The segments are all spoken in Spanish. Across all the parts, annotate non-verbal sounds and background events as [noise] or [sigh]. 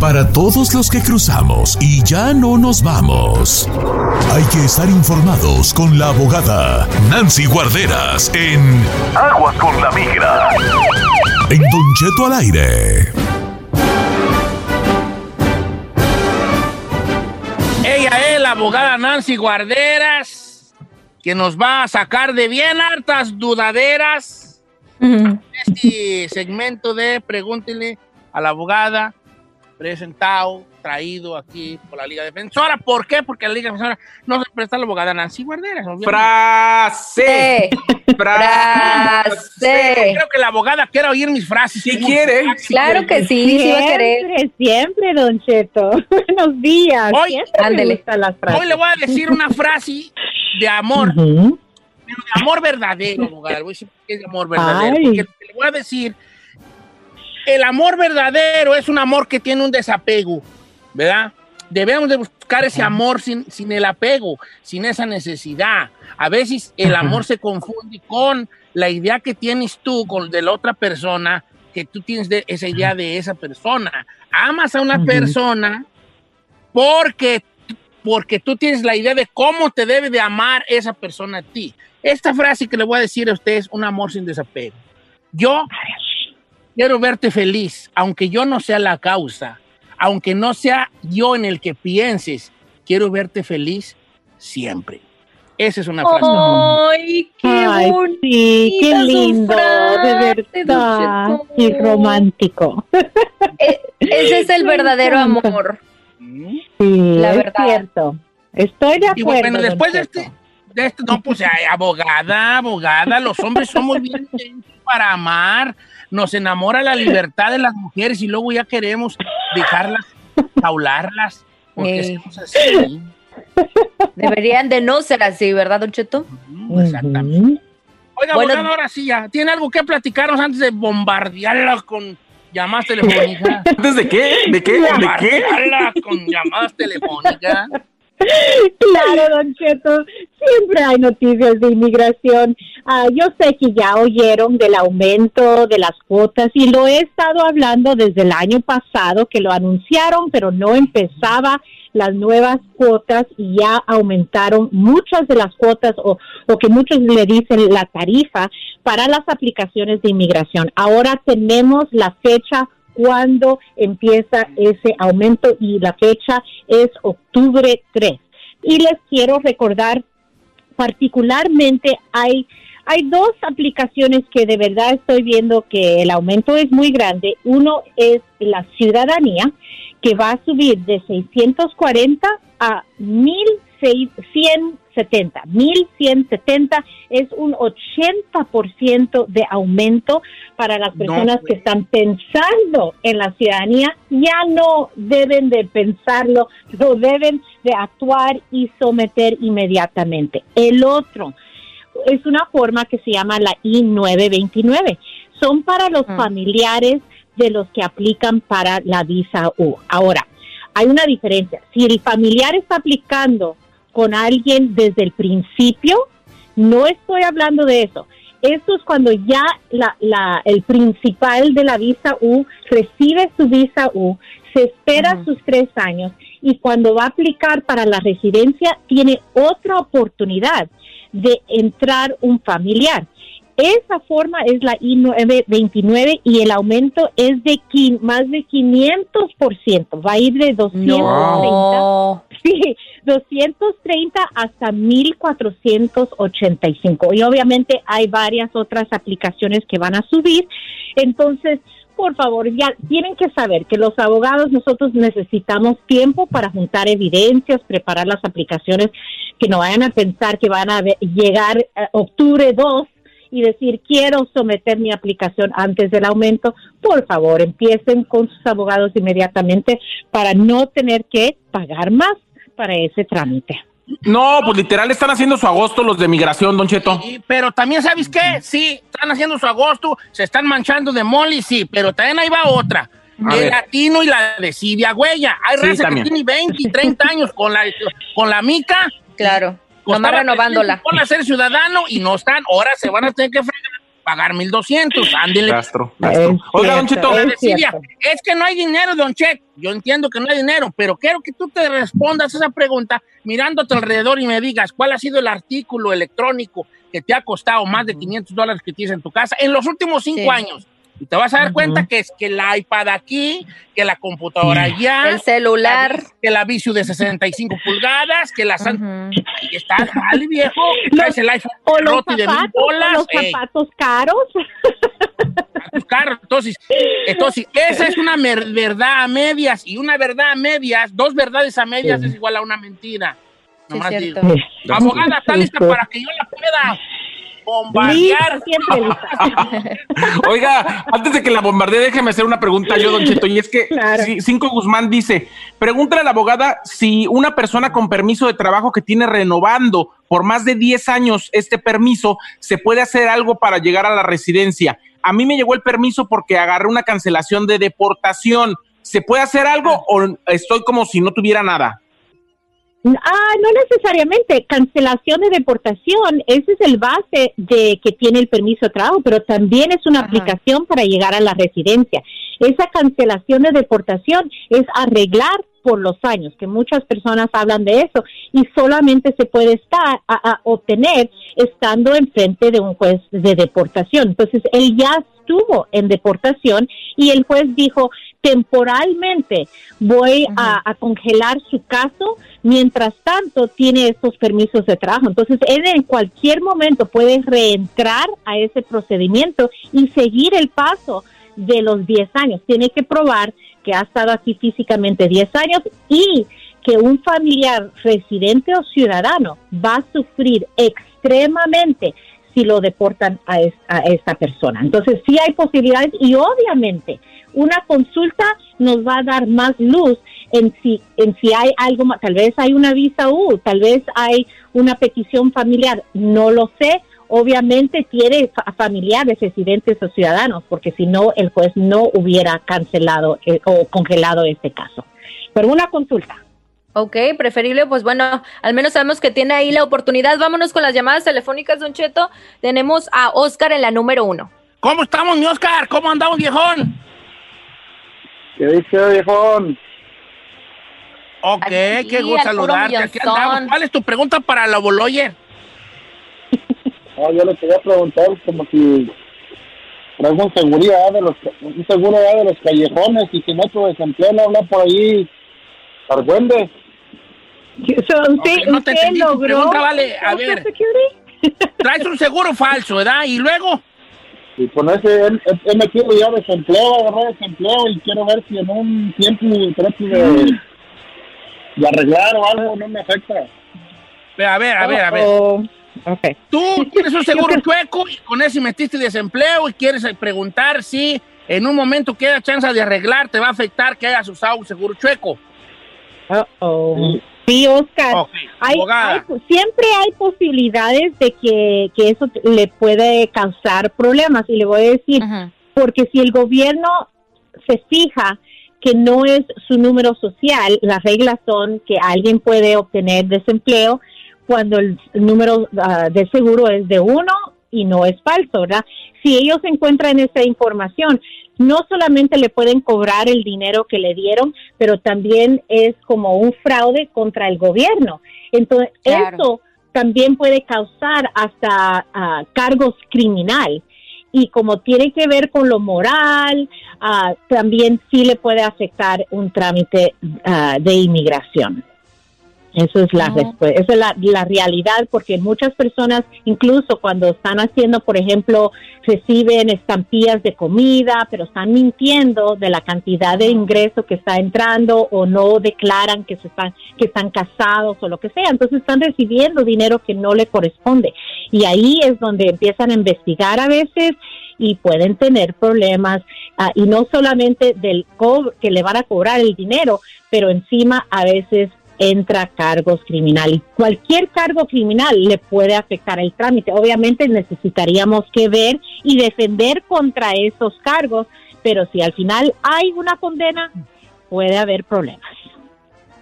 Para todos los que cruzamos y ya no nos vamos, hay que estar informados con la abogada Nancy Guarderas en Aguas con la Migra. En Don Cheto al aire. Ella es la abogada Nancy Guarderas, que nos va a sacar de bien hartas dudaderas. Este segmento de Pregúntele a la abogada, presentado, traído aquí por la Liga Defensora. ¿Por qué? Porque la Liga Defensora no se presta a la abogada Nancy Guarderas. obviamente. ¡Frase! ¡Frase! Creo que la abogada quiere oír mis frases. Si quiere. Claro que sí, sí va a querer. Siempre, siempre, Don Cheto. [laughs] Buenos días. Hoy- Siempre me las frases. Hoy le voy a decir una frase de amor, Ujú. pero de amor verdadero, abogada. Le voy a decir que es de amor verdadero. Ay. Porque lo que le voy a decir, el amor verdadero es un amor que tiene un desapego, ¿verdad? Debemos de buscar ese amor sin, sin el apego, sin esa necesidad. A veces el amor se confunde con la idea que tienes tú con de la otra persona, que tú tienes de esa idea de esa persona. Amas a una persona porque, porque tú tienes la idea de cómo te debe de amar esa persona a ti. Esta frase que le voy a decir a usted es un amor sin desapego. Yo quiero verte feliz, aunque yo no sea la causa, aunque no sea yo en el que pienses, quiero verte feliz siempre. Esa es una frase. ¡Ay, qué Ay, bonito! sí, qué lindo, frase, de verdad. Y romántico. Eh, Ese es el verdadero amor. Mm. Sí, La es verdad. cierto. Estoy de Y acuerdo. bueno, don después de este, de este, no, pues ay, abogada, abogada, los hombres somos bien [laughs] para amar, nos enamora la libertad de las mujeres y luego ya queremos dejarlas, jaularlas, porque Eh. somos así. Deberían de no ser así, ¿verdad, Don Cheto? Exactamente. Oiga, Bueno- ahora sí ya, ¿tiene algo que platicarnos antes de bombardearla con llamadas telefónicas? [laughs] ¿Antes de qué? ¿De qué? ¿De qué? Bombardearla con llamadas telefónicas. Claro, Don Cheto, siempre hay noticias de inmigración. Ah, yo sé que ya oyeron del aumento de las cuotas y lo he estado hablando desde el año pasado que lo anunciaron, pero no empezaba las nuevas cuotas y ya aumentaron muchas de las cuotas o, o que muchos le dicen la tarifa para las aplicaciones de inmigración. Ahora tenemos la fecha cuando empieza ese aumento y la fecha es octubre 3. Y les quiero recordar, particularmente hay, hay dos aplicaciones que de verdad estoy viendo que el aumento es muy grande. Uno es la ciudadanía, que va a subir de 640 a 1170. 1170 es un 80% de aumento para las No, personas que están pensando en la ciudadanía. Ya no deben de pensarlo, lo deben de actuar y someter inmediatamente. El otro es una forma que se llama la I-929. Son para los Mm. familiares de los que aplican para la visa U. Ahora, hay una diferencia. Si el familiar está aplicando con alguien desde el principio, no estoy hablando de eso. Esto es cuando ya la, la- el principal de la visa U recibe su visa U, se espera sus tres años y cuando va a aplicar para la residencia tiene otra oportunidad de entrar un familiar. esa forma es la I-929 y el aumento es de más de 500%. Va a ir de 230, No. sí, 230 hasta 1485. Y obviamente hay varias otras aplicaciones que van a subir. Entonces, por favor, ya tienen que saber que los abogados nosotros necesitamos tiempo para juntar evidencias, preparar las aplicaciones, que no vayan a pensar que van a llegar eh, octubre 2 y decir quiero someter mi aplicación antes del aumento. Por favor, empiecen con sus abogados inmediatamente para no tener que pagar más para ese trámite. No, pues literal están haciendo su agosto los de migración, Don Cheto. Pero también, ¿sabes qué? Sí, están haciendo su agosto, se están manchando de moli, sí, pero también ahí va otra. A el ver. latino y la de Silvia Huella. Hay Sí, raza también. que tiene 20 y 30 años con la, con la mica. Claro. costaba Nomás renovándola. Por ser ciudadano y no están, ahora se van a tener que fregar, pagar 1200. Ándele. Gastro, gastro. Es Oiga, Don Cheto, es es que no hay dinero, Don Chet. Yo entiendo que no hay dinero, pero quiero que tú te respondas esa pregunta mirando a tu alrededor y me digas cuál ha sido el artículo electrónico que te ha costado más de 500 dólares que tienes en tu casa en los últimos cinco Sí. años. Y te vas a dar cuenta que es que el iPad aquí, que la computadora allá, El celular. que la Visu de 65 pulgadas, que la. Ujú. Y está mal, viejo. [laughs] Traes el iPhone O los y de mil zapatos, o bolas. los ey zapatos caros. a tus carros. Entonces, entonces, [laughs] esa es una verdad a medias y una verdad a medias, dos verdades a medias es igual a una mentira. Sí, Nomás cierto. digo. Abogada, ¿está lista Sí. para que yo la pueda bombardear? Siempre lista. [laughs] Oiga, antes de que la bombardee, déjeme hacer una pregunta yo, Don Cheto. Y es que Claro. Cinco Guzmán dice: pregúntale a la abogada si una persona con permiso de trabajo que tiene renovando por más de 10 años este permiso, se puede hacer algo para llegar a la residencia. A mí me llegó el permiso porque agarré una cancelación de deportación. ¿Se puede hacer algo o estoy como si no tuviera nada? Ah, no necesariamente. Cancelación de deportación, ese es el base de que tiene el permiso de trabajo, pero también es una Ajá. aplicación para llegar a la residencia. Esa cancelación de deportación es arreglar por los años, que muchas personas hablan de eso, y solamente se puede estar a, a obtener estando enfrente de un juez de deportación. Entonces, él ya estuvo en deportación y el juez dijo, temporalmente voy a, a congelar su caso, mientras tanto tiene estos permisos de trabajo. Entonces, él en cualquier momento puede reentrar a ese procedimiento y seguir el paso de los 10 años. Tiene que probar que ha estado aquí físicamente 10 años y que un familiar residente o ciudadano va a sufrir extremadamente si lo deportan a, es- a esta persona. Entonces, sí hay posibilidades y obviamente una consulta nos va a dar más luz en si, en si hay algo más, tal vez hay una visa U, tal vez hay una petición familiar, no lo sé. Obviamente tiene fa- familiares, residentes o ciudadanos, porque si no, el juez no hubiera cancelado eh, o congelado este caso. Pero una consulta. Ok, preferible, pues bueno, al menos sabemos que tiene ahí la oportunidad. Vámonos con las llamadas telefónicas, Don Cheto. Tenemos a Oscar en la número uno. ¿Cómo estamos, mi Oscar? ¿Cómo andamos, viejón? ¿Qué dice, viejón? Ok, Aquí, qué gusto saludarte. Aquí millonzón. andamos. ¿Cuál es tu pregunta para la Boloyer? [laughs] No, yo le quería preguntar como si traigo un seguridad de los un seguro de los callejones y si no tu desempleo no habla por ahí Argüende. So, usted, Ok, no te entendí tu logró pregunta, vale, a ver. Security? [laughs] Traes un seguro falso, ¿verdad? Y luego, Y con ese, él, él- él me quiero ya desempleo, agarré desempleo y quiero ver si en un tiempo trato de, de arreglar o algo, no me afecta. a ver, a ver, a ver. Oh, okay. Tú tienes un seguro chueco y con ese metiste desempleo y quieres preguntar si en un momento queda chance de arreglar, te va a afectar que hayas usado un seguro chueco. Uh-oh. Sí, Oscar. Ok, Hay, hay- siempre hay posibilidades de que, que eso le puede causar problemas. Y le voy a decir, porque si el gobierno se fija que no es su número social, las reglas son que alguien puede obtener desempleo cuando el número ah, de seguro es de uno y no es falso, ¿verdad? Si ellos encuentran esa información, no solamente le pueden cobrar el dinero que le dieron, pero también es como un fraude contra el gobierno. Entonces, Claro. eso también puede causar hasta ah, cargos criminal y como tiene que ver con lo moral, ah, también sí le puede afectar un trámite ah, de inmigración. Eso es la respu- esa es la, la realidad, porque muchas personas, incluso cuando están haciendo, por ejemplo, reciben estampillas de comida, pero están mintiendo de la cantidad de ingreso que está entrando o no declaran que se están que están casados o lo que sea, entonces están recibiendo dinero que no le corresponde. Y ahí es donde empiezan a investigar a veces y pueden tener problemas ah, y no solamente del co- que le van a cobrar el dinero, pero encima a veces entra cargos criminales. Cualquier cargo criminal le puede afectar el trámite. Obviamente necesitaríamos que ver y defender contra esos cargos, pero si al final hay una condena, puede haber problemas.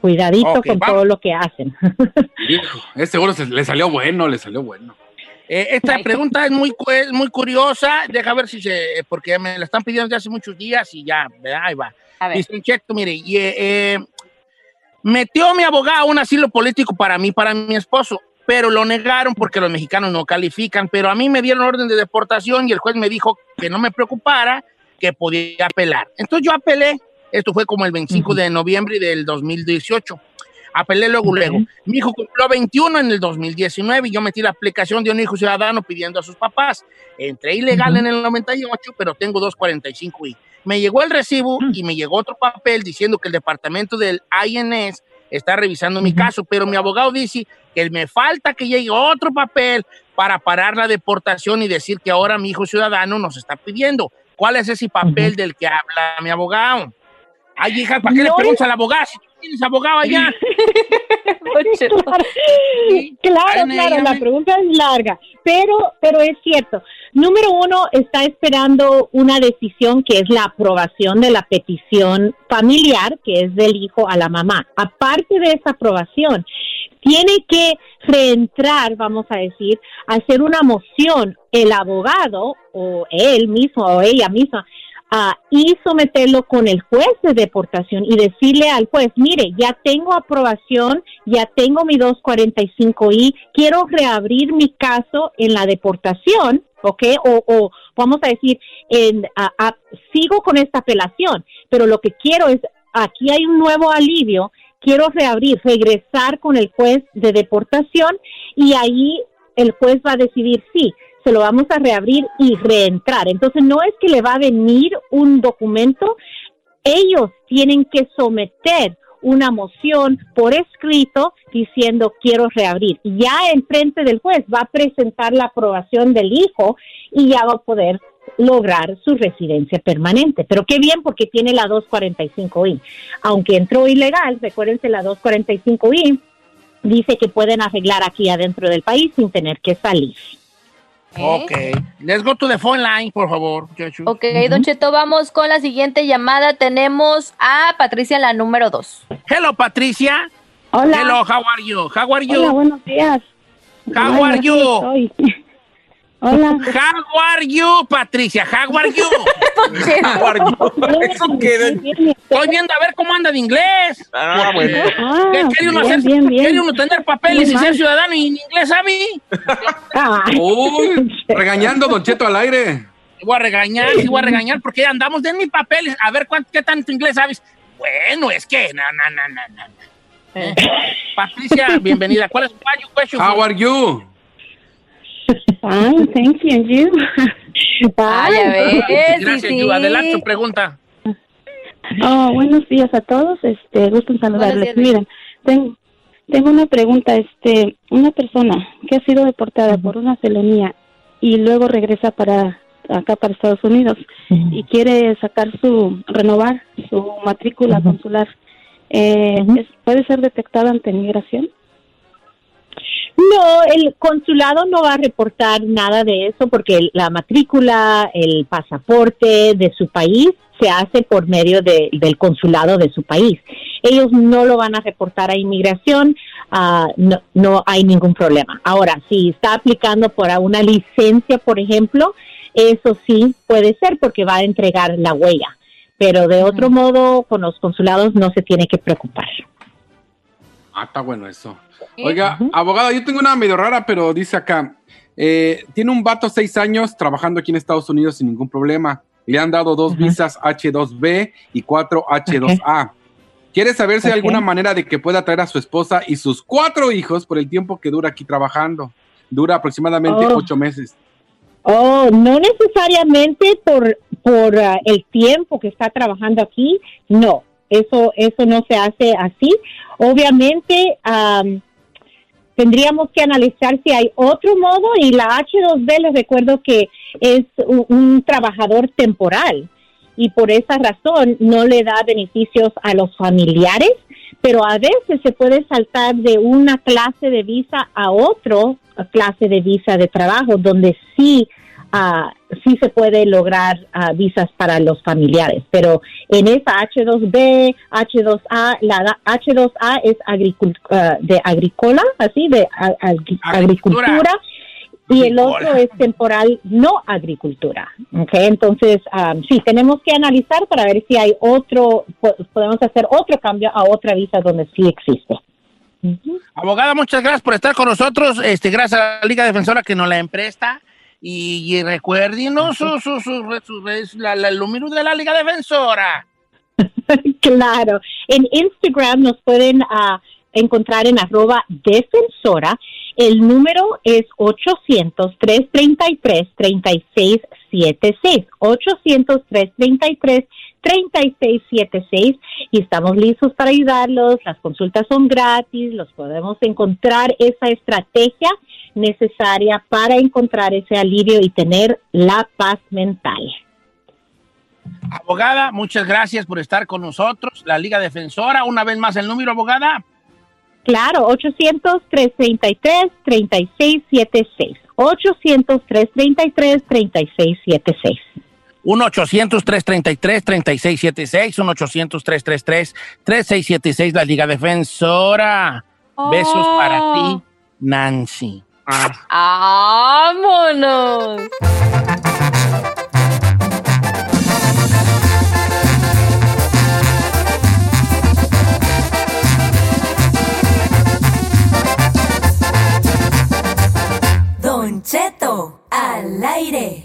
Cuidadito Ok, con vamos. todo lo que hacen. [laughs] Hijo, es seguro se- le salió bueno, le salió bueno. Eh, esta pregunta es muy, es muy curiosa. Deja ver si se. Porque me la están pidiendo desde hace muchos días y ya, ¿verdad? Ahí va. A ver. Dice mire, y, eh, metió mi abogado a un asilo político para mí, para mi esposo, pero lo negaron porque los mexicanos no califican. Pero a mí me dieron orden de deportación y el juez me dijo que no me preocupara, que podía apelar. Entonces yo apelé. Esto fue como el 25 de noviembre del 2018. Apelé luego, luego. Mi hijo cumplió 21 en el 2019 y yo metí la aplicación de un hijo ciudadano pidiendo a sus papás. Entré ilegal en el 98, pero tengo 245 y me llegó el recibo y me llegó otro papel diciendo que el departamento del INS está revisando mi caso, pero mi abogado dice que me falta que llegue otro papel para parar la deportación y decir que ahora mi hijo ciudadano nos está pidiendo. ¿Cuál es ese papel del que habla mi abogado? Ay, hija, ¿para qué le preguntas al abogado si tienes abogado allá? [laughs] Claro, Ay, claro, la pregunta es larga, pero, pero es cierto. Número uno, está esperando una decisión que es la aprobación de la petición familiar, que es del hijo a la mamá. Aparte de esa aprobación, tiene que reentrar, vamos a decir, a hacer una moción el abogado o él mismo o ella misma ah, y someterlo con el juez de deportación y decirle al juez, mire, ya tengo aprobación, ya tengo mi 245I, quiero reabrir mi caso en la deportación, ¿ok? O, o vamos a decir, en, sigo con esta apelación, pero lo que quiero es, aquí hay un nuevo alivio, quiero reabrir, regresar con el juez de deportación y ahí el juez va a decidir sí, se lo vamos a reabrir y reentrar. Entonces no es que le va a venir un documento, ellos tienen que someter una moción por escrito diciendo quiero reabrir. Ya en frente del juez va a presentar la aprobación del hijo y ya va a poder lograr su residencia permanente. Pero qué bien porque tiene la 245I. Aunque entró ilegal, recuérdense la 245I dice que pueden arreglar aquí adentro del país sin tener que salir. Ok. Let's go to the phone line, por favor. Ok, Don Cheto, vamos con la siguiente llamada. Tenemos a Patricia la número 2. Hello, Patricia. Hola. Hello, how are you? How are you? Hola, buenos días. How are you? [laughs] Hola. How are you, Patricia? How are you? [laughs] How are you? [laughs] Eso queda. Estoy viendo a ver cómo anda de inglés. Ah, bueno. Ah, ¿Qué quiere uno bien, hacer? bien, bien. ¿Quiere uno tener papeles y ser ciudadano y en inglés. Uy, [laughs] regañando Don Cheto al aire. Voy a regañar, sí voy a regañar porque andamos de mis papeles. A ver cuánto, qué tanto inglés sabes. Bueno, es que, no, no, no, no, no. Eh, Patricia, bienvenida. ¿Cuál es tu question? How are you? Fine, thank you. And you? [laughs] Ah, ves. Gracias, sí. Adelante tu pregunta. Oh, buenos días a todos. Este, gusto en saludarles. Miren, ten- tengo una pregunta. Este, una persona que ha sido deportada por una felonía y luego regresa para acá para Estados Unidos y quiere sacar su renovar su matrícula consular. Eh, ¿Puede ser detectada ante migración? No, el consulado no va a reportar nada de eso porque la matrícula, el pasaporte de su país se hace por medio de- del consulado de su país. Ellos no lo van a reportar a inmigración, ah, no, no hay ningún problema. Ahora, si está aplicando por una licencia, por ejemplo, eso sí puede ser porque va a entregar la huella. Pero de otro modo, con los consulados no se tiene que preocupar. Ah, está bueno eso. Oiga, abogada, yo tengo una medio rara, pero dice acá, eh, tiene un vato seis años trabajando aquí en Estados Unidos sin ningún problema. Le han dado dos visas H2B y cuatro H2A. Quiere saber si hay alguna manera de que pueda traer a su esposa y sus cuatro hijos por el tiempo que dura aquí trabajando. Dura aproximadamente Oh. ocho meses. Oh, no necesariamente por, por ah, el tiempo que está trabajando aquí, no, eso, eso no se hace así. Obviamente, am, tendríamos que analizar si hay otro modo y la H2B les recuerdo que es un, un trabajador temporal y por esa razón no le da beneficios a los familiares, pero a veces se puede saltar de una clase de visa a otro clase de visa de trabajo donde sí ah, sí se puede lograr visas para los familiares, pero en esa H2B, H2A, la da- H2A es agricul- ah, de agrícola, así de agricultura. Y el otro es temporal no agricultura. ¿ok? Entonces, um, sí, tenemos que analizar para ver si hay otro, po- podemos hacer otro cambio a otra visa donde sí existe. Abogada, muchas gracias por estar con nosotros. Este, gracias a la Liga Defensora que nos la empresta. Y, y recuérdenos su, su, su, su- su- la, la- número de la Liga Defensora. [laughs] Claro. En Instagram nos pueden ah, encontrar en arroba defensora. El número es 800-333-3676. 800-333-3676. Y estamos listos para ayudarlos. Las consultas son gratis. Los podemos encontrar esa estrategia necesaria para encontrar ese alivio y tener la paz mental. Abogada, muchas gracias por estar con nosotros. La Liga Defensora, una vez más el número, abogada. Claro, 800-333-3676. 800-333-3676. 1-800-333-3676. 1-800-333-3676. La Liga Defensora. Besos para ti, Nancy. ¡Vámonos! Don Cheto, al aire.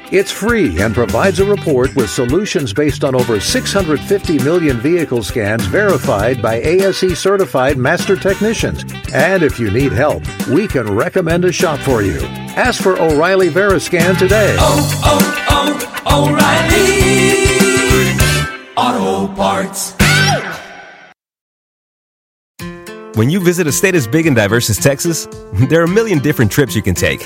It's free and provides a report with solutions based on over 650 million vehicle scans verified by ASE certified master technicians. And if you need help, we can recommend a shop for you. Ask for O'Reilly Veriscan today. Oh, oh, oh, O'Reilly Auto Parts. When you visit a state as big and diverse as Texas, [laughs] there are a million different trips you can take.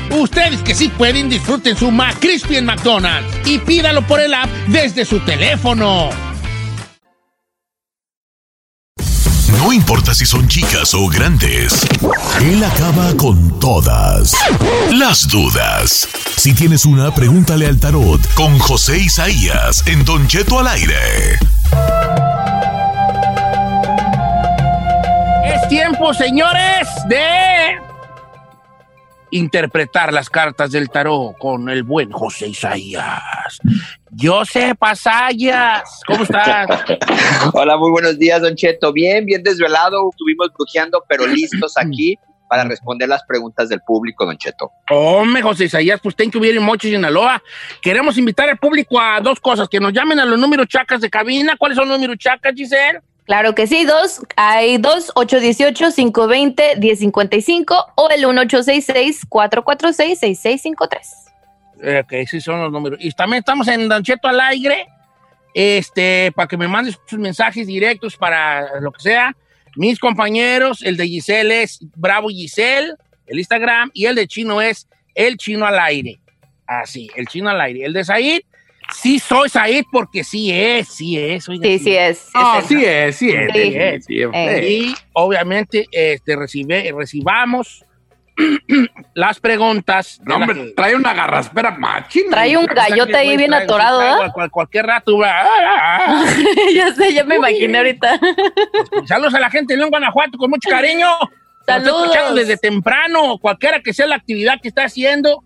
Ustedes que sí pueden, disfruten su McCrispy en McDonald's y pídalo por el app desde su teléfono. No importa si son chicas o grandes, él acaba con todas las dudas. Si tienes una, pregúntale al tarot con José Isaías en Don Cheto al aire. Es tiempo, señores, de interpretar las cartas del tarot con el buen José Isaías. José Pasayas, ¿cómo estás? [laughs] Hola, muy buenos días, Don Cheto. Bien, bien desvelado, estuvimos brujeando, pero listos aquí para responder las preguntas del público, Don Cheto. Hombre, José Isaías, pues thank you very much, Sinaloa. Queremos invitar al público a dos cosas, que nos llamen a los números chacas de cabina. ¿Cuáles son los números chacas, Giselle? Claro que sí, dos, hay dos, 818-520-1055 o el 1866-446-6653. Eh, Ok, sí son los números. Y también estamos en Don Cheto al aire, este, para que me mandes sus mensajes directos para lo que sea. Mis compañeros, el de Giselle es Bravo Giselle, el Instagram, y el de Chino es El Chino al aire. Así, el Chino al aire. El de Said, sí soy Said porque sí es, sí es. oiga, Sí, sí es. Ah, sí es, sí es, Sí. sí es, sí es. Eh. Y obviamente este, recibe, recibamos [clears throat] las preguntas. No, hombre, que- trae una garraspera machina. Trae un gallote ahí bien traigo- atorado, cual- cualquier rato. va, ah, ah, ah. ya sé, ya me imaginé ahorita. Saludos a la gente de León, Guanajuato, con mucho cariño. Saludos. escuchando desde temprano, cualquiera que sea la actividad que está haciendo,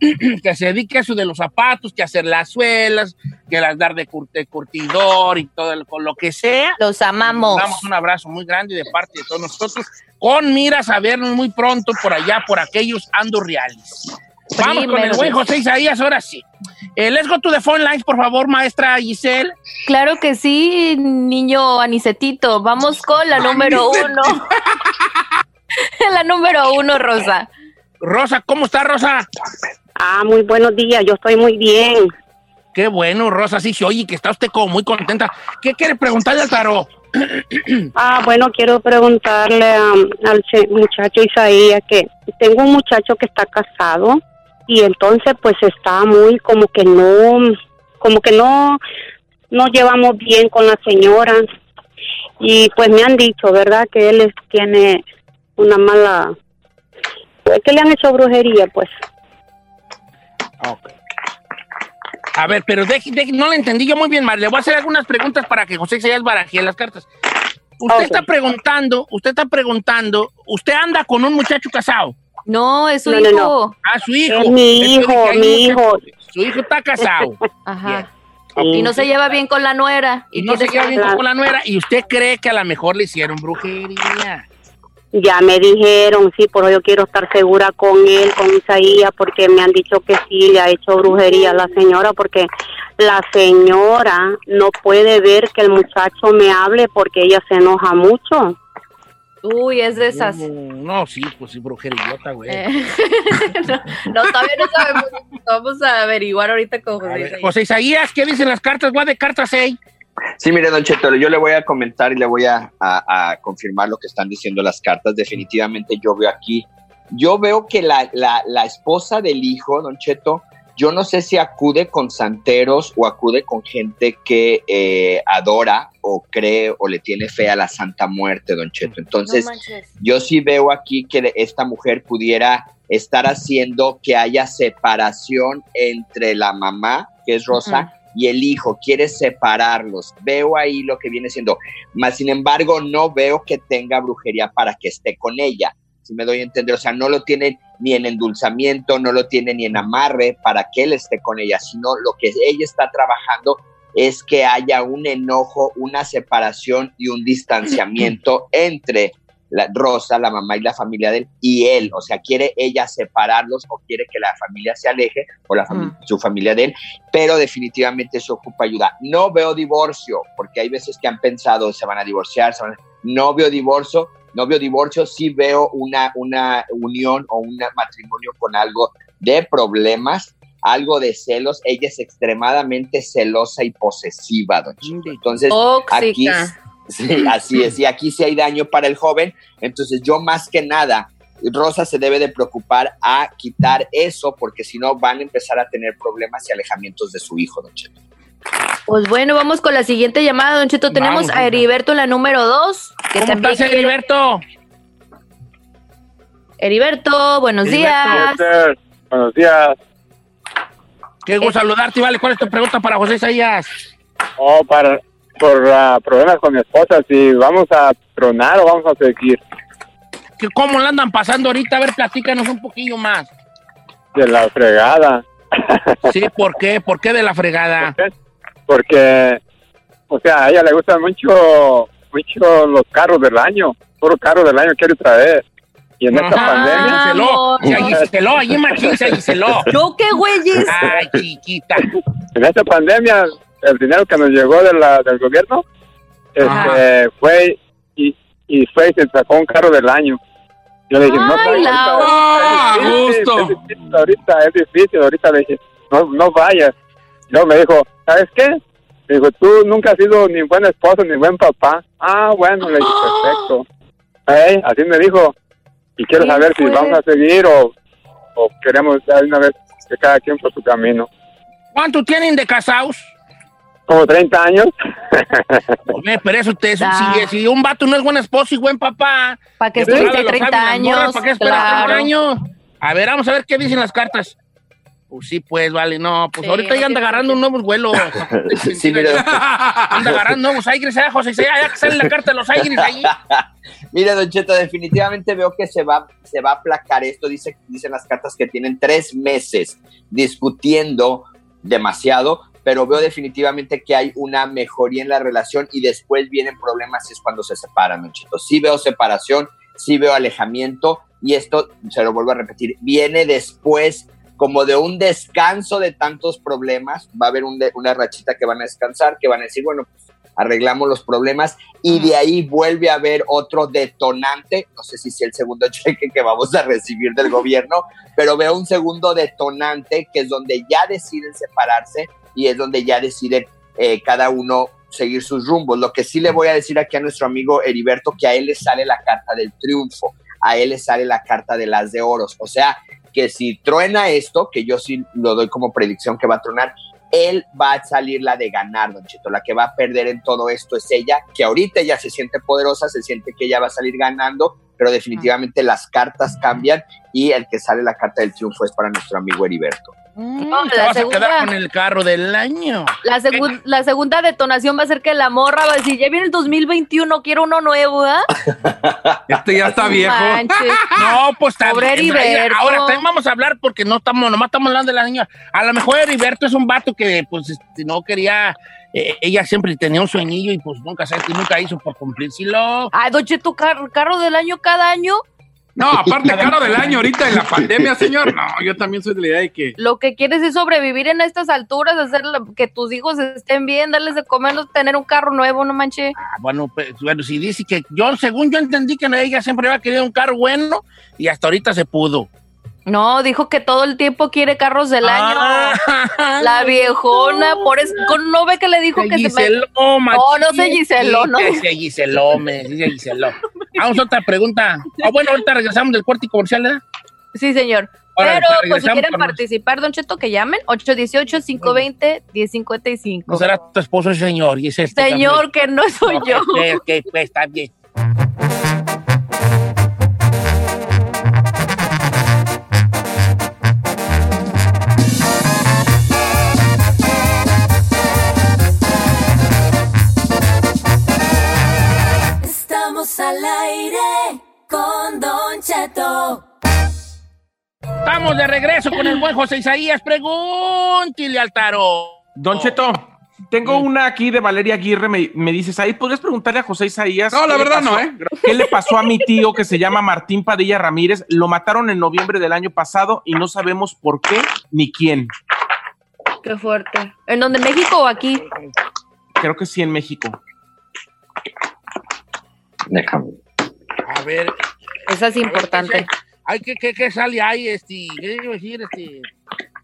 [clears throat] que se dedique a eso de los zapatos, que hacer las suelas, que las dar de, cur- de curtidor y todo el- con lo que sea. Los amamos. Les damos un abrazo muy grande de parte de todos nosotros, con miras a vernos muy pronto por allá, por aquellos ando reales. Vamos con el buen. José Isaías, ahora sí. Eh, let's go to the phone lines, por favor, maestra Giselle. Claro que sí, niño Anisetito. Vamos con la número uno. [laughs] la número uno, Rosa. Rosa, ¿cómo está, Rosa? Ah, muy buenos días, yo estoy muy bien. Qué bueno, Rosa, sí se oye que está usted como muy contenta. ¿Qué quiere preguntarle al tarot? [clears throat] Ah, bueno, quiero preguntarle um, al muchacho Isaías que tengo un muchacho que está casado y entonces pues está muy como que no, como que no nos llevamos bien con la señora y pues me han dicho, ¿verdad? Que él es- tiene una mala, pues, que le han hecho brujería, pues. Ok. A ver, pero deje- deje- no le entendí yo muy bien, Mar. Le voy a hacer algunas preguntas para que José Isaías barajee las cartas. Usted está preguntando, usted está preguntando, ¿usted anda con un muchacho casado? No, es su No, hijo. no. Ah, su hijo. Es mi hijo, mi hijo. muchacho- Su hijo está casado. [laughs] Ajá. Y no se lleva bien con la nuera. Y no se lleva bien con la nuera. Y usted cree que a lo mejor le hicieron brujería. Ya me dijeron, sí, pero yo quiero estar segura con él, con Isaías, porque me han dicho que sí, le ha hecho brujería a la señora, porque la señora no puede ver que el muchacho me hable porque ella se enoja mucho. Uy, es de esas. No, no, sí, pues sí, brujerillota, güey. Eh, [laughs] no, no, todavía no sabemos. Vamos a averiguar ahorita con José ver, Isaías. José Isaías, ¿qué dicen las cartas? Guau de cartas 6. Sí, mire, Don Cheto, yo le voy a comentar y le voy a, a- a confirmar lo que están diciendo las cartas. Definitivamente yo veo aquí, yo veo que la, la- la esposa del hijo, Don Cheto, yo no sé si acude con santeros o acude con gente que eh, adora o cree o le tiene fe a la Santa Muerte, Don Cheto. Entonces, No yo sí veo aquí que esta mujer pudiera estar haciendo que haya separación entre la mamá, que es Rosa, y el hijo, quiere separarlos. Veo ahí lo que viene siendo. Más sin embargo, no veo que tenga brujería para que esté con ella. Si me doy a entender, o sea, no lo tiene ni en endulzamiento, no lo tiene ni en amarre para que él esté con ella, sino lo que ella está trabajando es que haya un enojo, una separación y un distanciamiento entre la Rosa, la mamá y la familia de él, y él, o sea, quiere ella separarlos o quiere que la familia se aleje o la fami- su familia de él, pero definitivamente eso ocupa ayuda. No veo divorcio, porque hay veces que han pensado se van a divorciar, se van a- no veo divorcio, no veo divorcio, sí veo una, una unión o un matrimonio con algo de problemas, algo de celos. Ella es extremadamente celosa y posesiva, don Chico. Entonces, aquí. Sí, así es, y aquí sí hay daño para el joven. Entonces, yo más que nada, Rosa se debe de preocupar a quitar eso, porque si no van a empezar a tener problemas y alejamientos de su hijo, don Cheto. Pues bueno, vamos con la siguiente llamada, Don Cheto. Tenemos Vamos, a Heriberto en la número dos. Que ¿Cómo estás, Heriberto? Heriberto, buenos días. Buenos días. Qué gusto saludarte, vale. ¿Cuál es tu pregunta para José Isaías? Oh, para, por ah, problemas con mi esposa, si vamos a tronar o vamos a seguir. que ¿cómo la andan pasando ahorita? A ver, platícanos un poquillo más. De la fregada. [laughs] Sí, ¿por qué? ¿Por qué de la fregada? Porque, o sea, a ella le gustan mucho, mucho los carros del año. Puro carro del año quiere traer. Y en esta Ajá, pandemia... Se agiseló, allí machín se agiseló. ¿Yo qué, güeyes? Ay, chiquita. En esta pandemia, el dinero que nos llegó de la, del gobierno, este, fue y, y fue y se sacó un carro del año. Yo le dije, no, Ay, vayas. Ah, es difícil, gusto. es difícil ahorita, es difícil, ahorita le dije, no, no vayas. Luego me dijo, ¿sabes qué? Me dijo, tú nunca has sido ni buen esposo ni buen papá. Ah, bueno, le dije, perfecto. Así me dijo, y quiero ¿Quién saber si vamos a seguir o, o queremos dar una vez que cada quien por su camino. ¿Cuánto tienen de casados? Como 30 años. Oye, pero eso te, Ah. si, si un vato no es buen esposo y buen papá. ¿Para qué estuviste lo 30 saben las morras, años? ¿Para qué esperas 30 Claro. años? A ver, vamos a ver qué dicen las cartas. Pues sí, pues, vale, no, pues Sí, ahorita ya anda agarrando nuevos vuelos. [laughs] Sí, mira. Anda agarrando nuevos aires, ¿eh, José? Ya, ya que sale la carta de los aires ahí. [laughs] Mira, Don Cheto, definitivamente veo que se va, se va a aplacar esto. Dice, dicen las cartas que tienen tres meses discutiendo demasiado, pero veo definitivamente que hay una mejoría en la relación y después vienen problemas y es cuando se separan, Cheto. Sí veo separación, sí veo alejamiento y esto, se lo vuelvo a repetir, viene después como de un descanso de tantos problemas. Va a haber un de- una rachita que van a descansar, que van a decir, bueno, pues, arreglamos los problemas y de ahí vuelve a haber otro detonante, no sé si sea el segundo [laughs] cheque que vamos a recibir del gobierno, pero veo un segundo detonante que es donde ya deciden separarse y es donde ya deciden eh, cada uno seguir sus rumbos. Lo que sí le voy a decir aquí a nuestro amigo Heriberto, que a él le sale la carta del triunfo, a él le sale la carta de las de oros, o sea, que si truena esto, que yo sí lo doy como predicción que va a tronar, él va a salir la de ganar, Don Cheto. La que va a perder en todo esto es ella, que ahorita ella se siente poderosa, se siente que ella va a salir ganando, pero definitivamente las cartas cambian y el que sale la carta del triunfo es para nuestro amigo Heriberto. No, Te la vas a quedar segunda, con el carro del año. la, segun- la segunda detonación va a ser que la morra va a decir, ya viene el 2021, quiero uno nuevo, ¿ah? [laughs] Este ya está viejo. Manches. [laughs] No, pues Pobre también. Ahora, también vamos a hablar porque no estamos, nomás estamos hablando de la niña. A lo mejor Heriberto es un vato que, pues, este, no quería. eh, ella siempre tenía un sueñillo y, pues, nunca, se- nunca hizo por cumplírselo. Ay, Don Cheto, car- carro del año cada año. No, [laughs] aparte, caro del año ahorita en la [laughs] pandemia, señor. No, yo también soy de la idea de que. Lo que quieres es sobrevivir en estas alturas, hacer que tus hijos estén bien, darles de comer, no tener un carro nuevo, no manches. Ah, bueno, pues, bueno, si dice que yo, según yo entendí que ella siempre había querido un carro bueno y hasta ahorita se pudo. No, dijo que todo el tiempo quiere carros del año. Ah, La viejona, por eso, no ve que le dijo que se me... Giseló, No, no se machín. Giseló, no. Sí, Se Giseló, me se Giseló. Vamos a otra pregunta. Ah, bueno, ahorita regresamos del corte comercial, ¿verdad? Sí, señor. Pero, pues, pues, si quieren participar, Don Cheto, que llamen. 818-520-1055. No será tu esposo, señor. Y es este Señor, que no soy yo. pues, está bien. Al aire con Don Cheto. Estamos de regreso con el buen José Isaías. Pregúntile al tarot. Don Cheto, tengo una aquí de Valeria Aguirre. Me, me dices, ahí podrías preguntarle a José Isaías. No, la verdad pasó- no, ¿eh? ¿Qué le pasó a mi tío que se llama Martín Padilla Ramírez? Lo mataron en noviembre del año pasado y no sabemos por qué ni quién. Qué fuerte. ¿En dónde, México o aquí? Creo que sí en México. Déjame. A ver. Esa es importante. Ay, ¿qué, qué, qué sale ahí? Este, ¿Qué iba a decir? Este,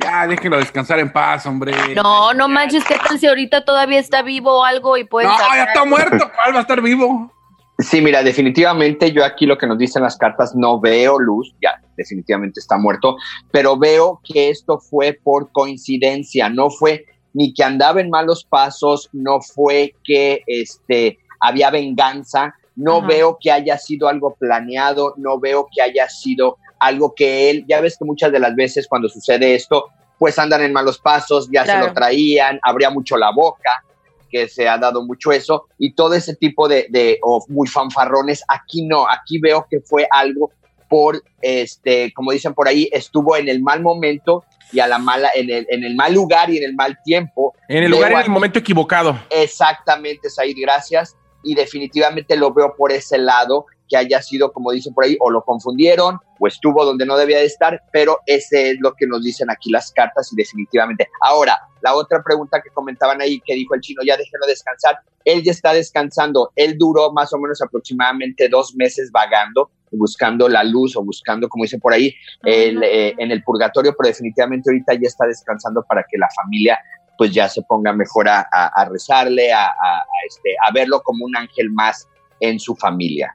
Ya, déjenlo descansar en paz, hombre. No, no manches, ¿qué tal si ahorita todavía está vivo o algo y puede No, sacar- ya está muerto. ¿Cuál va a estar vivo? Sí, mira, definitivamente yo aquí lo que nos dicen las cartas no veo luz, ya definitivamente está muerto, pero veo que esto fue por coincidencia, no fue ni que andaba en malos pasos, no fue que este había venganza, no Ajá. veo que haya sido algo planeado, no veo que haya sido algo que él, ya ves que muchas de las veces cuando sucede esto, pues andan en malos pasos, ya se lo traían, abría mucho la boca, porque se ha dado mucho eso y todo ese tipo de, de o muy fanfarrones. Aquí no, aquí veo que fue algo por, este, como dicen por ahí, estuvo en el mal momento y a la mala, en el, en el mal lugar y en el mal tiempo. En el lugar y en el momento equivocado. Exactamente, Said, gracias. Y definitivamente lo veo por ese lado, que haya sido, como dicen por ahí, o lo confundieron o estuvo donde no debía de estar, pero ese es lo que nos dicen aquí las cartas y definitivamente. Ahora, la otra pregunta que comentaban ahí, que dijo el chino, ya déjenlo descansar, él ya está descansando, él duró más o menos aproximadamente dos meses vagando, buscando la luz o buscando, como dicen por ahí, el, eh, en el purgatorio, pero definitivamente ahorita ya está descansando para que la familia pues ya se ponga mejor a, a- a rezarle, a, a- a, este, a verlo como un ángel más en su familia.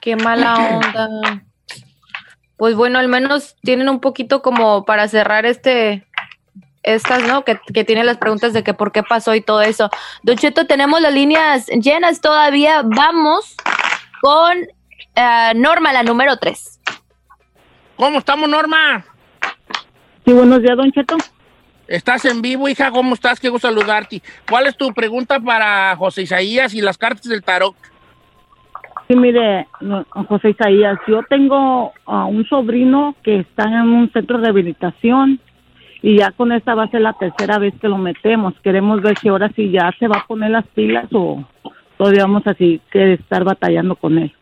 Qué mala onda. Pues bueno, al menos tienen un poquito como para cerrar este, estas, ¿no? Que, que tienen las preguntas de que por qué pasó y todo eso. Don Cheto, tenemos las líneas llenas todavía. Vamos con eh, Norma, la número 3. ¿Cómo estamos, Norma? Sí, buenos días, Don Cheto. Estás en vivo, hija. ¿Cómo estás? Qué gusto saludarte. ¿Cuál es tu pregunta para José Isaías y las cartas del tarot? Sí, mire, José Isaías, yo tengo a un sobrino que está en un centro de rehabilitación y ya con esta va a ser la tercera vez que lo metemos. Queremos ver si ahora sí ya se va a poner las pilas o todavía vamos así que estar batallando con él.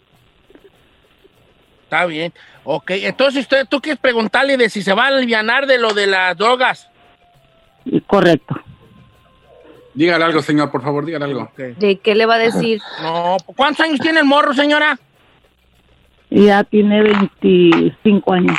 Está bien. Ok, entonces usted, tú quieres preguntarle de si se va a aliviar de lo de las drogas. Correcto. Dígale algo, señor, por favor, dígale algo. ¿De qué le va a decir? [laughs] No, ¿cuántos años tiene el morro, señora? Ya tiene 25 años.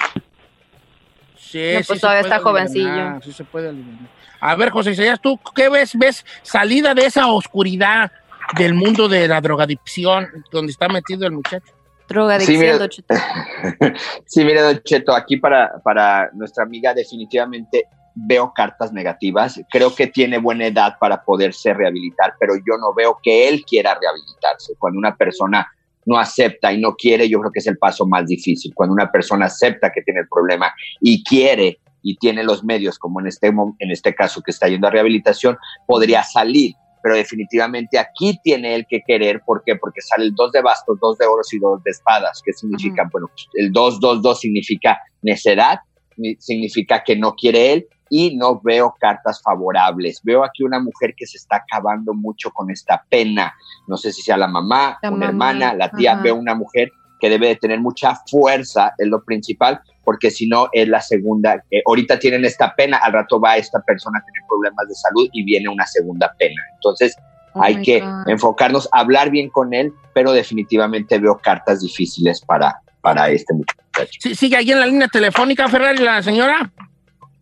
Sí, No, sí pues todavía está jovencillo. Sí se puede aliviar. A ver, José Isaías, ¿tú qué ves? ¿Ves salida de esa oscuridad del mundo de la drogadicción donde está metido el muchacho? Drogadicción, Sí, mira. Don Cheto. [laughs] Sí, mire, Don Cheto, aquí para, para nuestra amiga definitivamente veo cartas negativas. Creo que tiene buena edad para poderse rehabilitar, pero yo no veo que él quiera rehabilitarse. Cuando una persona no acepta y no quiere, yo creo que es el paso más difícil. Cuando una persona acepta que tiene el problema y quiere y tiene los medios, como en este, en este caso que está yendo a rehabilitación, podría salir. Pero definitivamente aquí tiene él que querer. ¿Por qué? Porque sale el dos de bastos, dos de oros y dos de espadas. ¿Qué significa? Bueno, el 2, 2, 2 significa necedad, ni- significa que no quiere él y no veo cartas favorables. Veo aquí una mujer que se está acabando mucho con esta pena. No sé si sea la mamá, La una mamá, hermana, la tía. ajá. Veo una mujer que debe de tener mucha fuerza, es lo principal, porque si no es la segunda. eh, ahorita tienen esta pena, al rato va esta persona a tener problemas de salud y viene una segunda pena. Entonces Oh hay que God. enfocarnos, hablar bien con él, pero definitivamente veo cartas difíciles para, para este muchacho. Sí, sigue ahí en la línea telefónica, Ferrari, la señora.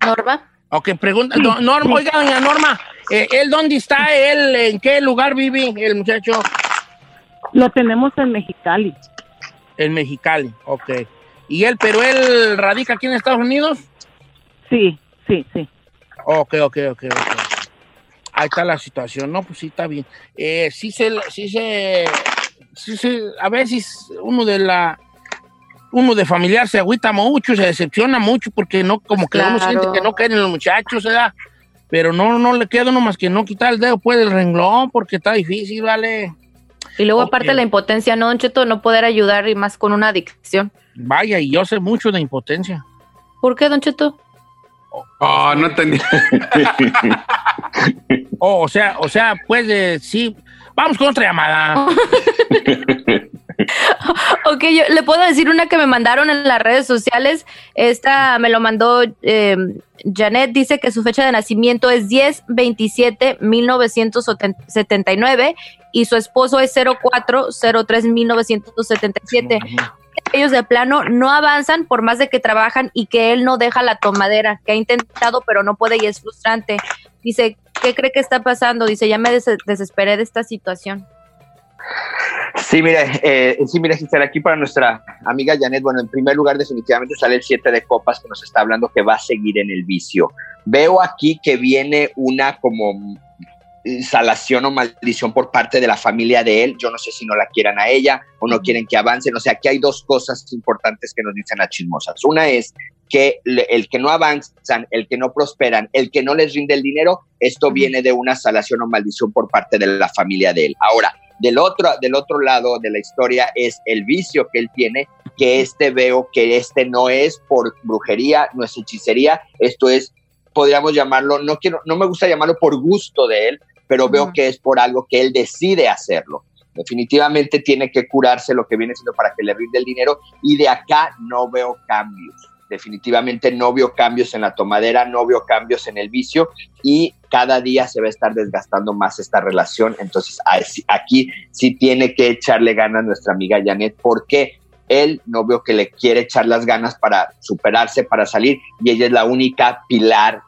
Norma. Ok, pregunta. [clears throat] Norma, oiga, doña Norma, eh, ¿él dónde está? ¿Él en qué lugar vive el muchacho? Lo tenemos en Mexicali. En Mexicali, ok. ¿Y él, pero él radica aquí en Estados Unidos? Sí, sí, sí. Ok, ok, ok, ok. Ahí está la situación, ¿no? Pues sí, está bien. Eh, sí se, sí se, sí se, a veces uno de la, uno de familiar se agüita mucho, se decepciona mucho porque no, como que uno Claro. siente que no quieren los muchachos, ¿verdad? Pero no, no le queda uno más que no quitar el dedo pues del renglón porque está difícil, ¿vale? Y luego Ok. aparte la impotencia, ¿no, Don Cheto? No poder ayudar y más con una adicción. Vaya, y yo sé mucho de impotencia. ¿Por qué, Don Cheto? Oh, no entendí. [laughs] Oh, o sea, o sea, pues eh, sí. Vamos con otra llamada. [laughs] [laughs] Ok, yo le puedo decir una que me mandaron en las redes sociales. Esta me lo mandó eh, Janet. Dice que su fecha de nacimiento es 10-27-1979 y su esposo es 04-03-1977. Ellos de plano no avanzan por más de que trabajan y que él no deja la tomadera, que ha intentado pero no puede y es frustrante. Dice, ¿qué cree que está pasando? Dice, ya me des- desesperé de esta situación. Sí, mire, eh, sí, Gisela, aquí para nuestra amiga Janet, bueno, en primer lugar definitivamente sale el 7 de copas que nos está hablando que va a seguir en el vicio. Veo aquí que viene una como salación o maldición por parte de la familia de él. Yo no sé si no la quieran a ella o no quieren que avancen. O sea, aquí hay dos cosas importantes que nos dicen las chismosas. Una es que el que no avanzan, el que no prosperan, el que no les rinde el dinero, esto viene de una salación o maldición por parte de la familia de él. Ahora, del otro, del otro lado de la historia es el vicio que él tiene, que este veo que este no es por brujería, no es hechicería, esto es, podríamos llamarlo, no quiero, no me gusta llamarlo por gusto de él, pero veo que es por algo que él decide hacerlo. Definitivamente tiene que curarse lo que viene siendo para que le rinde el dinero y de acá no veo cambios. Definitivamente no veo cambios en la tomadera, no veo cambios en el vicio y cada día se va a estar desgastando más esta relación. Entonces aquí sí tiene que echarle ganas nuestra amiga Janet porque él no veo que le quiere echar las ganas para superarse, para salir y ella es la única pilar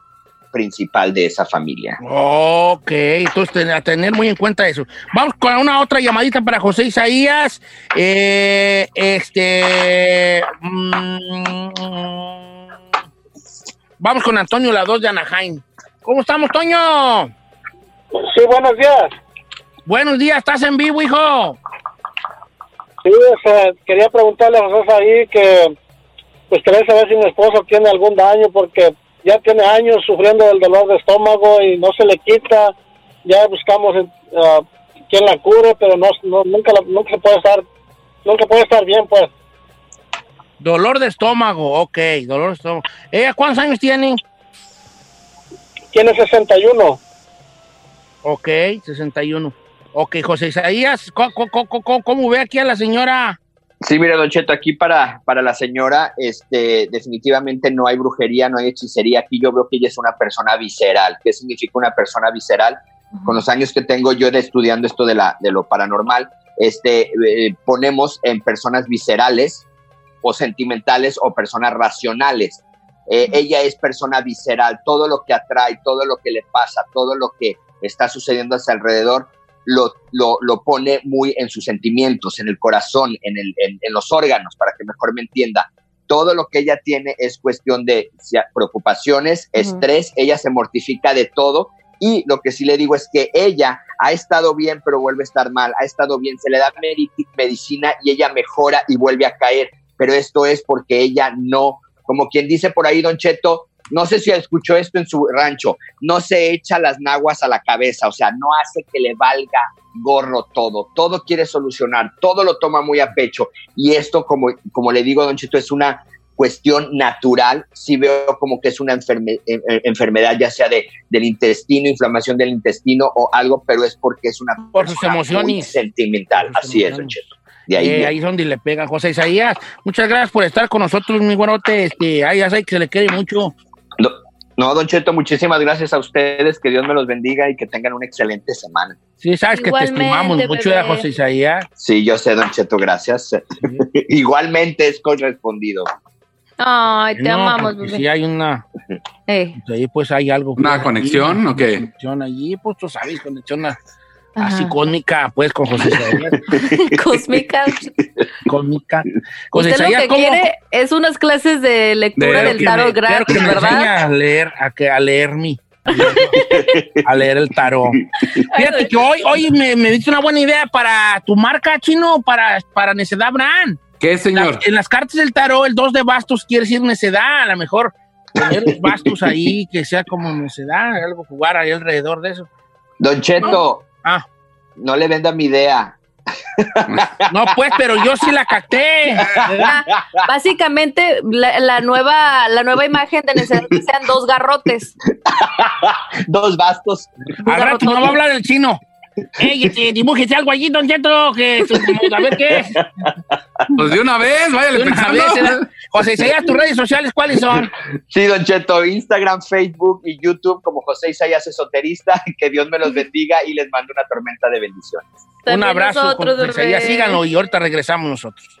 principal de esa familia. Ok, entonces a tener muy en cuenta eso. Vamos con una otra llamadita para José Isaías. Eh, este. mm, vamos con Antonio, la 2 de Anaheim. ¿Cómo estamos, Toño? Sí, buenos días. Buenos días, ¿estás en vivo, hijo? Sí, o sea, quería preguntarle a José ahí que, pues quería saber si mi esposo tiene algún daño porque ya tiene años sufriendo del dolor de estómago y no se le quita. Ya buscamos uh, quien la cure, pero no, no- nunca, la- nunca puede estar, nunca puede estar bien, pues. Dolor de estómago, ok, dolor de estómago. ¿Ella cuántos años tiene? Tiene 61. Ok, 61. Ok, José Isaías, ¿cómo, cómo- cómo- cómo ve aquí a la señora? Sí, mira, Don Cheto, aquí para, para la señora, este, definitivamente no hay brujería, no hay hechicería. Aquí yo veo que ella es una persona visceral. ¿Qué significa una persona visceral? Con los años que tengo yo de estudiando esto de, la, de lo paranormal, este, eh, ponemos en personas viscerales o sentimentales o personas racionales. Eh, Ella es persona visceral. Todo lo que atrae, todo lo que le pasa, todo lo que está sucediendo a su alrededor, lo, lo, lo pone muy en sus sentimientos, en el corazón, en, el, en, en los órganos, para que mejor me entienda. Todo lo que ella tiene es cuestión de preocupaciones, estrés, ella se mortifica de todo. Y lo que sí le digo es que ella ha estado bien pero vuelve a estar mal, ha estado bien, se le da medi- medicina y ella mejora y vuelve a caer, pero esto es porque ella no, como quien dice por ahí, don Cheto, no sé si escuchó esto en su rancho, no se echa las naguas a la cabeza, o sea, no hace que le valga gorro todo, todo quiere solucionar, todo lo toma muy a pecho y esto, como, como le digo, don Cheto, es una cuestión natural, sí veo como que es una enferme- en- en- enfermedad ya sea de, del intestino, inflamación del intestino o algo, pero es porque es una Por sus emociones. sentimental, así es, don Cheto. De ahí Eh, ahí es donde le pegan. José Isaías, muchas gracias por estar con nosotros, mi buenote. Este, ay, ya sé que se le quiere mucho. No, no, Don Cheto, muchísimas gracias a ustedes, que Dios me los bendiga y que tengan una excelente semana. Sí, sabes que te estimamos mucho. ¿eh, José Isaías. Sí, yo sé, Don Cheto, gracias. [laughs] Igualmente es correspondido. Ay, te No, amamos, porque bebé. Si hay una. Eh. pues ahí pues hay algo. ¿Una pues, conexión ahí, o qué? Conexión allí, pues tú sabes, conexión a- Ajá. así cósmica, pues con José Isaías. [laughs] Cósmica. cósmica. José Usted lo Isaías, que ¿cómo? quiere es unas clases de lectura del que tarot gratis, que me ¿verdad? a leer, a, que, a leer mi. A leer el tarot. Fíjate que hoy, hoy me, me diste una buena idea para tu marca chino, para, para Necedad Brand. ¿Qué, señor? en las cartas del tarot, el 2 de bastos quiere decir necedad. A lo mejor poner los bastos ahí, que sea como necedad, algo jugar ahí alrededor de eso. Don Cheto, Ah. no le venda mi idea. [laughs] No, pues, pero yo sí la capté. Ah, Básicamente, la, la nueva, la nueva imagen de necesidad que sean dos garrotes. [laughs] Dos bastos. Al rato no va a hablar el chino. Ey, este, dibújese algo allí, don Cheto, que como, a ver qué es. Pues de una vez, váyale De una pensando. vez, ¿eh? José Isaías, tus redes sociales, ¿cuáles son? Sí, Don Cheto, Instagram, Facebook y YouTube como José Isaías Esoterista. [laughs] Que Dios me los bendiga y les mando una tormenta de bendiciones. Un abrazo, nosotros, José Isaías, síganlo y ahorita regresamos nosotros.